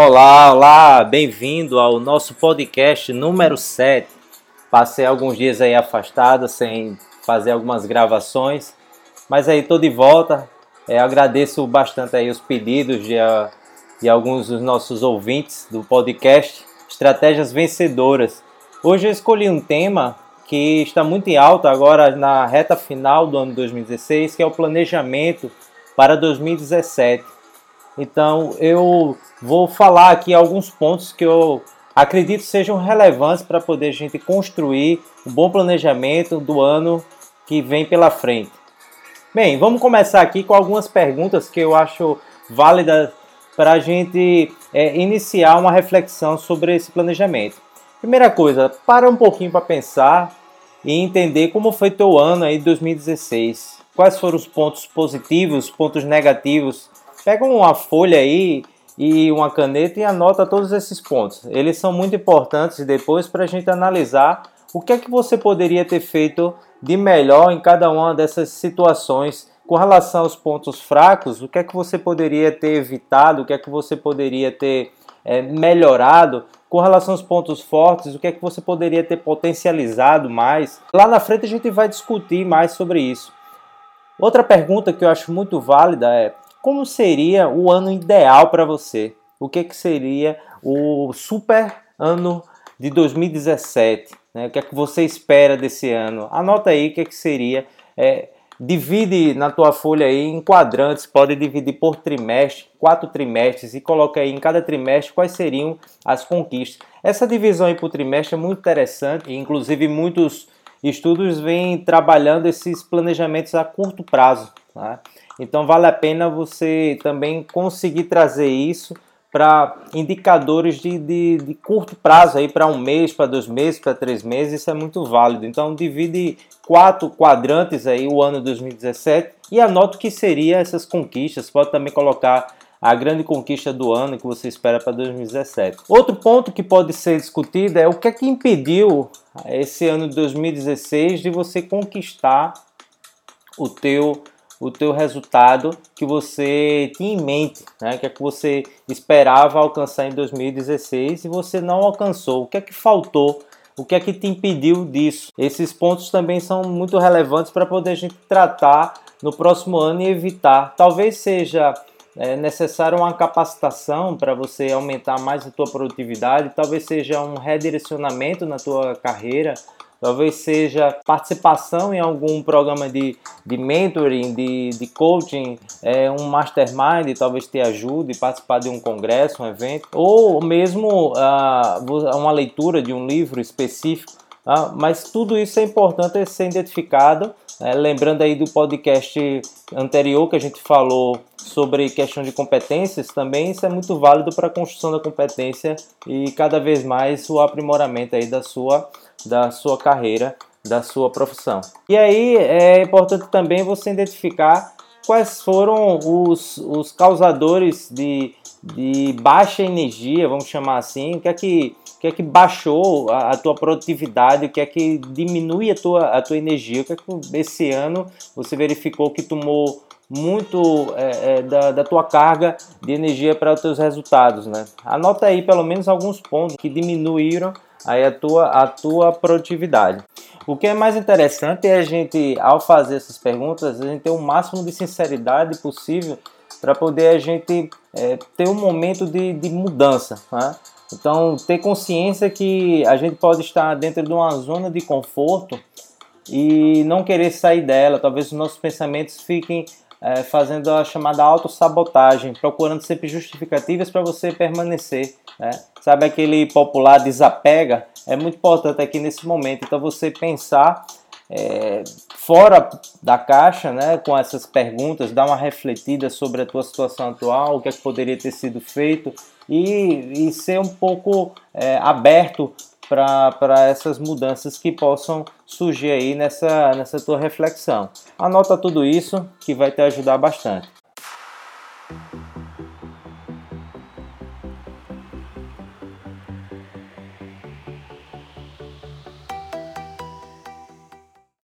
Olá, olá, bem-vindo ao nosso podcast número 7. Passei alguns dias aí afastado sem fazer algumas gravações, mas aí tô de volta. É, agradeço bastante aí os pedidos de, ah, de alguns dos nossos ouvintes do podcast Estratégias Vencedoras. Hoje eu escolhi um tema que está muito em alta agora na reta final do ano 2016, que é o planejamento para 2017. Então eu vou falar aqui alguns pontos que eu acredito sejam relevantes para poder a gente construir um bom planejamento do ano que vem pela frente. Bem, vamos começar aqui com algumas perguntas que eu acho válidas para a gente é, iniciar uma reflexão sobre esse planejamento. Primeira coisa, para um pouquinho para pensar e entender como foi teu ano aí 2016. Quais foram os pontos positivos, pontos negativos Pega uma folha aí e uma caneta e anota todos esses pontos. Eles são muito importantes depois para a gente analisar o que é que você poderia ter feito de melhor em cada uma dessas situações com relação aos pontos fracos, o que é que você poderia ter evitado, o que é que você poderia ter é, melhorado, com relação aos pontos fortes, o que é que você poderia ter potencializado mais. Lá na frente a gente vai discutir mais sobre isso. Outra pergunta que eu acho muito válida é como seria o ano ideal para você? O que, que seria o super ano de 2017? Né? O que é que você espera desse ano? Anota aí o que, é que seria. É, divide na tua folha aí em quadrantes, pode dividir por trimestre, quatro trimestres e coloca aí em cada trimestre quais seriam as conquistas. Essa divisão aí por trimestre é muito interessante, inclusive muitos estudos vêm trabalhando esses planejamentos a curto prazo. Tá? Então vale a pena você também conseguir trazer isso para indicadores de, de, de, curto prazo aí para um mês, para dois meses, para três meses, isso é muito válido. Então divide quatro quadrantes aí o ano 2017 e anota o que seria essas conquistas. Pode também colocar a grande conquista do ano que você espera para 2017. Outro ponto que pode ser discutido é o que é que impediu esse ano de 2016 de você conquistar o teu o teu resultado que você tinha em mente, né? que é que você esperava alcançar em 2016 e você não alcançou. O que é que faltou? O que é que te impediu disso? Esses pontos também são muito relevantes para poder a gente tratar no próximo ano e evitar. Talvez seja é necessário uma capacitação para você aumentar mais a tua produtividade, talvez seja um redirecionamento na tua carreira, talvez seja participação em algum programa de, de mentoring, de, de coaching, é, um mastermind, talvez te ajude, participar de um congresso, um evento, ou mesmo uh, uma leitura de um livro específico. Uh, mas tudo isso é importante ser identificado. Né? Lembrando aí do podcast anterior que a gente falou sobre questão de competências, também isso é muito válido para a construção da competência e cada vez mais o aprimoramento aí da sua da sua carreira, da sua profissão. E aí é importante também você identificar quais foram os, os causadores de, de baixa energia, vamos chamar assim, o que é que, o que, é que baixou a, a, tua produtividade, o que é que diminui a tua, a tua energia, o que é que esse ano você verificou que tomou muito é, é, da, da, tua carga de energia para os teus resultados, né? Anota aí pelo menos alguns pontos que diminuíram aí a tua, a tua produtividade. O que é mais interessante é a gente, ao fazer essas perguntas, a gente ter o máximo de sinceridade possível para poder a gente é, ter um momento de, de mudança. Né? Então, ter consciência que a gente pode estar dentro de uma zona de conforto e não querer sair dela. Talvez os nossos pensamentos fiquem é, fazendo a chamada autossabotagem, procurando sempre justificativas para você permanecer. Né? Sabe aquele popular desapega? É muito importante aqui nesse momento. Então você pensar é, fora da caixa, né, com essas perguntas, dar uma refletida sobre a tua situação atual, o que, é que poderia ter sido feito e, e ser um pouco é, aberto para essas mudanças que possam surgir aí nessa, nessa tua reflexão. Anota tudo isso que vai te ajudar bastante.